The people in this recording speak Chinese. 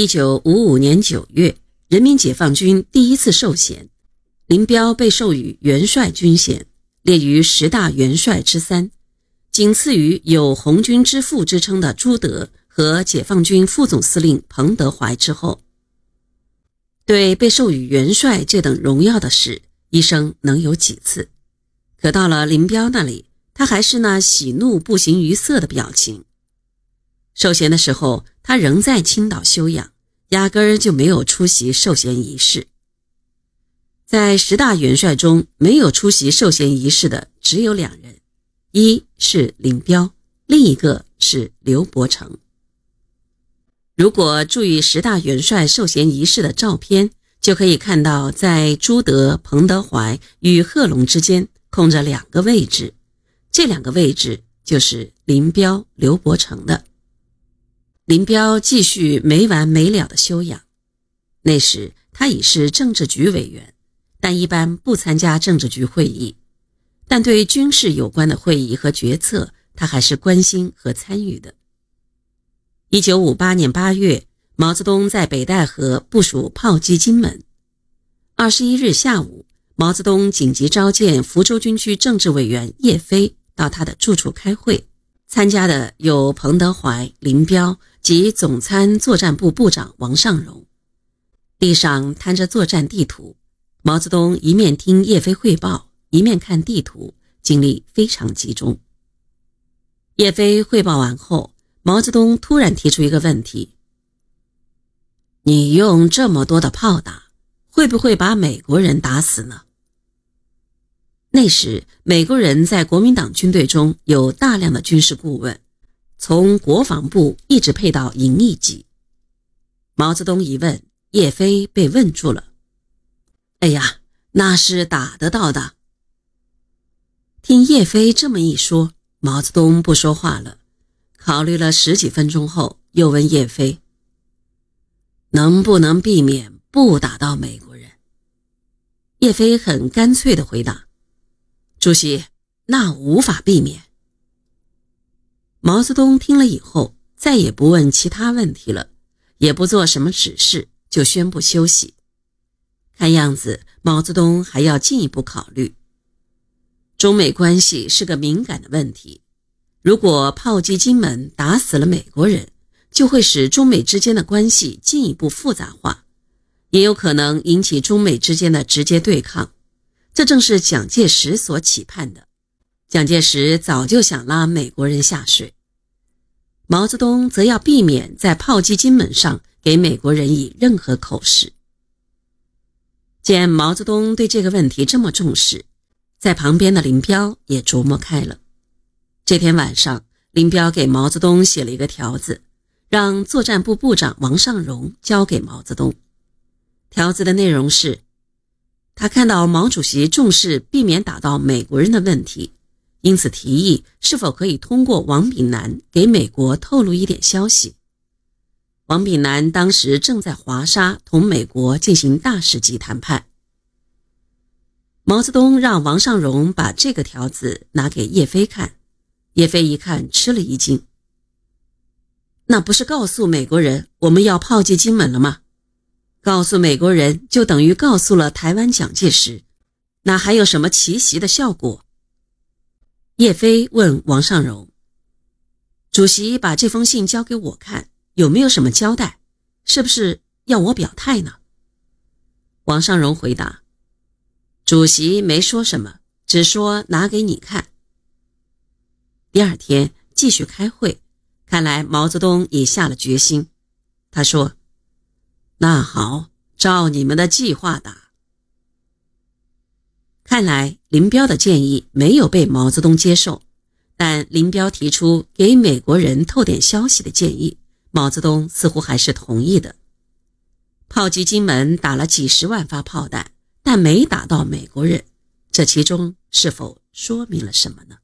一九五五年九月，人民解放军第一次授衔，林彪被授予元帅军衔，列于十大元帅之三，仅次于有“红军之父”之称的朱德和解放军副总司令彭德怀之后。对被授予元帅这等荣耀的事，一生能有几次？可到了林彪那里，他还是那喜怒不形于色的表情。授衔的时候，他仍在青岛休养，压根儿就没有出席授衔仪式。在十大元帅中，没有出席授衔仪式的只有两人，一是林彪，另一个是刘伯承。如果注意十大元帅授衔仪式的照片，就可以看到，在朱德、彭德怀与贺龙之间空着两个位置，这两个位置就是林彪、刘伯承的。林彪继续没完没了的修养。那时他已是政治局委员，但一般不参加政治局会议。但对军事有关的会议和决策，他还是关心和参与的。一九五八年八月，毛泽东在北戴河部署炮击金门。二十一日下午，毛泽东紧急召见福州军区政治委员叶飞到他的住处开会。参加的有彭德怀、林彪及总参作战部部长王尚荣。地上摊着作战地图，毛泽东一面听叶飞汇报，一面看地图，精力非常集中。叶飞汇报完后，毛泽东突然提出一个问题：“你用这么多的炮打，会不会把美国人打死呢？”那时，美国人在国民党军队中有大量的军事顾问，从国防部一直配到营一级。毛泽东一问，叶飞被问住了。哎呀，那是打得到的。听叶飞这么一说，毛泽东不说话了，考虑了十几分钟后，又问叶飞：“能不能避免不打到美国人？”叶飞很干脆地回答。主席，那无法避免。毛泽东听了以后，再也不问其他问题了，也不做什么指示，就宣布休息。看样子，毛泽东还要进一步考虑。中美关系是个敏感的问题，如果炮击金门打死了美国人，就会使中美之间的关系进一步复杂化，也有可能引起中美之间的直接对抗。这正是蒋介石所期盼的。蒋介石早就想拉美国人下水，毛泽东则要避免在炮击金门上给美国人以任何口实。见毛泽东对这个问题这么重视，在旁边的林彪也琢磨开了。这天晚上，林彪给毛泽东写了一个条子，让作战部部长王尚荣交给毛泽东。条子的内容是。他看到毛主席重视避免打到美国人的问题，因此提议是否可以通过王炳南给美国透露一点消息。王炳南当时正在华沙同美国进行大使级谈判。毛泽东让王尚荣把这个条子拿给叶飞看，叶飞一看吃了一惊：“那不是告诉美国人我们要炮击金门了吗？”告诉美国人，就等于告诉了台湾蒋介石，那还有什么奇袭的效果？叶飞问王尚荣：“主席把这封信交给我看，有没有什么交代？是不是要我表态呢？”王尚荣回答：“主席没说什么，只说拿给你看。”第二天继续开会，看来毛泽东已下了决心。他说。那好，照你们的计划打。看来林彪的建议没有被毛泽东接受，但林彪提出给美国人透点消息的建议，毛泽东似乎还是同意的。炮击金门打了几十万发炮弹，但没打到美国人，这其中是否说明了什么呢？